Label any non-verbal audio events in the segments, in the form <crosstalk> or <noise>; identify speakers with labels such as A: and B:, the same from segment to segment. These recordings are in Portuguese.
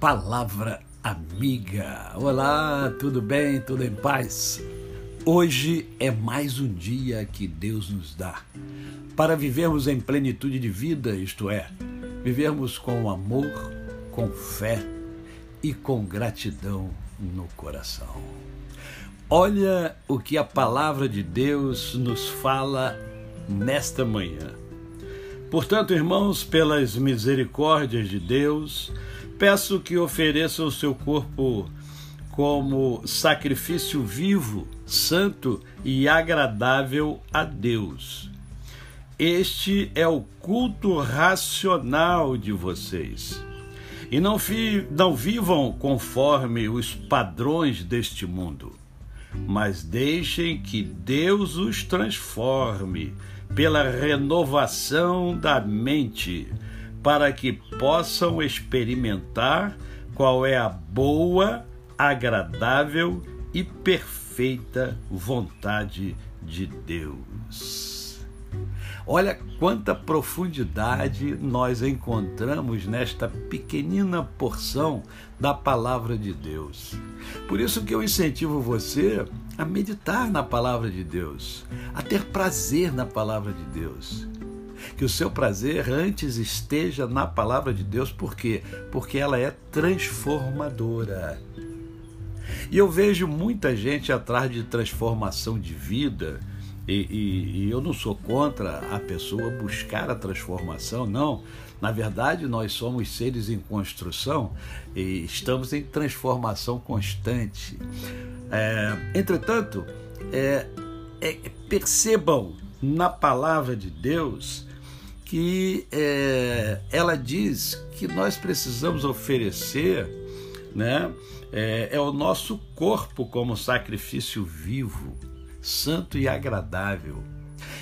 A: Palavra Amiga. Olá, tudo bem? Tudo em paz? Hoje é mais um dia que Deus nos dá para vivermos em plenitude de vida, isto é, vivermos com amor, com fé e com gratidão no coração. Olha o que a palavra de Deus nos fala nesta manhã. Portanto, irmãos, pelas misericórdias de Deus, peço que ofereçam o seu corpo como sacrifício vivo, santo e agradável a Deus. Este é o culto racional de vocês. E não, vi, não vivam conforme os padrões deste mundo, mas deixem que Deus os transforme pela renovação da mente, para que possam experimentar qual é a boa, agradável e perfeita vontade de Deus. Olha quanta profundidade nós encontramos nesta pequenina porção da palavra de Deus. Por isso que eu incentivo você a meditar na palavra de Deus, a ter prazer na palavra de Deus. Que o seu prazer antes esteja na palavra de Deus, por quê? Porque ela é transformadora. E eu vejo muita gente atrás de transformação de vida, e, e, e, eu não sou contra a pessoa buscar a transformação, não. Na verdade, nós somos seres em construção e estamos em transformação constante. É, entretanto, é, é, percebam na palavra de Deus que é, ela diz que nós precisamos oferecer né, é, é o nosso corpo como sacrifício vivo santo e agradável.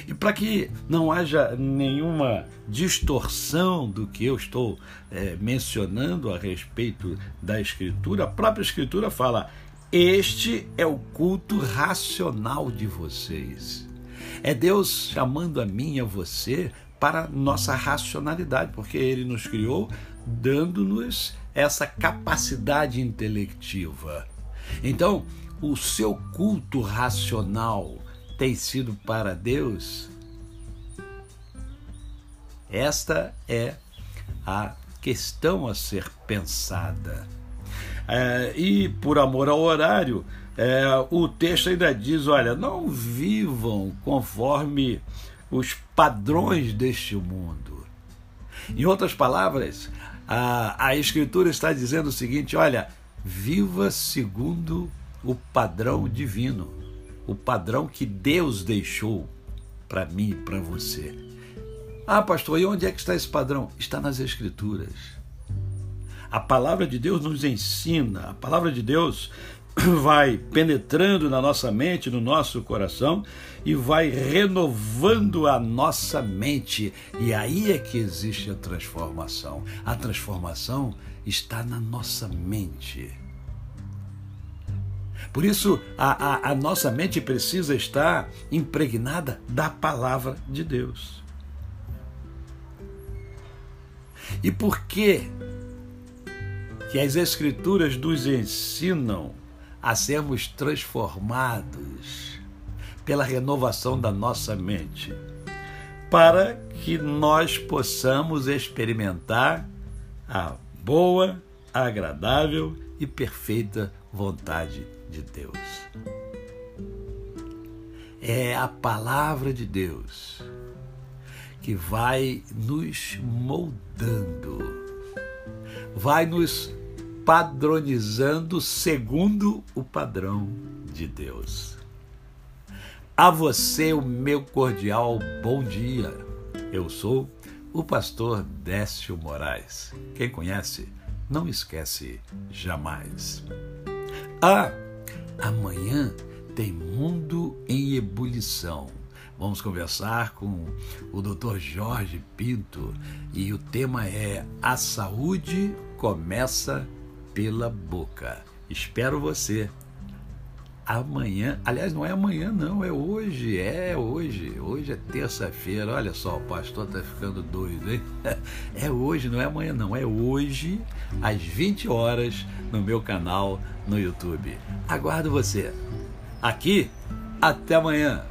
A: E para que não haja nenhuma distorção do que eu estou é, mencionando a respeito da Escritura, a própria Escritura fala: Este é o culto racional de vocês. É Deus chamando a mim e a você para nossa racionalidade, porque Ele nos criou dando-nos essa capacidade intelectiva. Então, o seu culto racional tem sido para Deus? Esta é a questão a ser pensada. É, e por amor ao horário, é, o texto ainda diz: olha, não vivam conforme os padrões deste mundo. Em outras palavras, a, a Escritura está dizendo o seguinte: olha, viva segundo o padrão divino, o padrão que Deus deixou para mim e para você. Ah, pastor, e onde é que está esse padrão? Está nas Escrituras. A palavra de Deus nos ensina, a palavra de Deus <coughs> vai penetrando na nossa mente, no nosso coração e vai renovando a nossa mente. E aí é que existe a transformação. A transformação está na nossa mente. Por isso, a, a, a nossa mente precisa estar impregnada da palavra de Deus. E por que que as Escrituras nos ensinam a sermos transformados pela renovação da nossa mente? Para que nós possamos experimentar a boa, agradável e perfeita vontade de Deus. É a palavra de Deus que vai nos moldando, vai nos padronizando segundo o padrão de Deus. A você o meu cordial bom dia. Eu sou o pastor Décio Moraes. Quem conhece, não esquece jamais. Ah, Amanhã tem Mundo em Ebulição. Vamos conversar com o Dr. Jorge Pinto e o tema é A Saúde Começa pela Boca. Espero você amanhã. Aliás, não é amanhã, não, é hoje. É hoje. hoje. É terça-feira. Olha só, o pastor tá ficando doido, hein? <laughs> É hoje, não é amanhã, não. É hoje, às 20 horas, no meu canal no YouTube. Aguardo você. Aqui, até amanhã.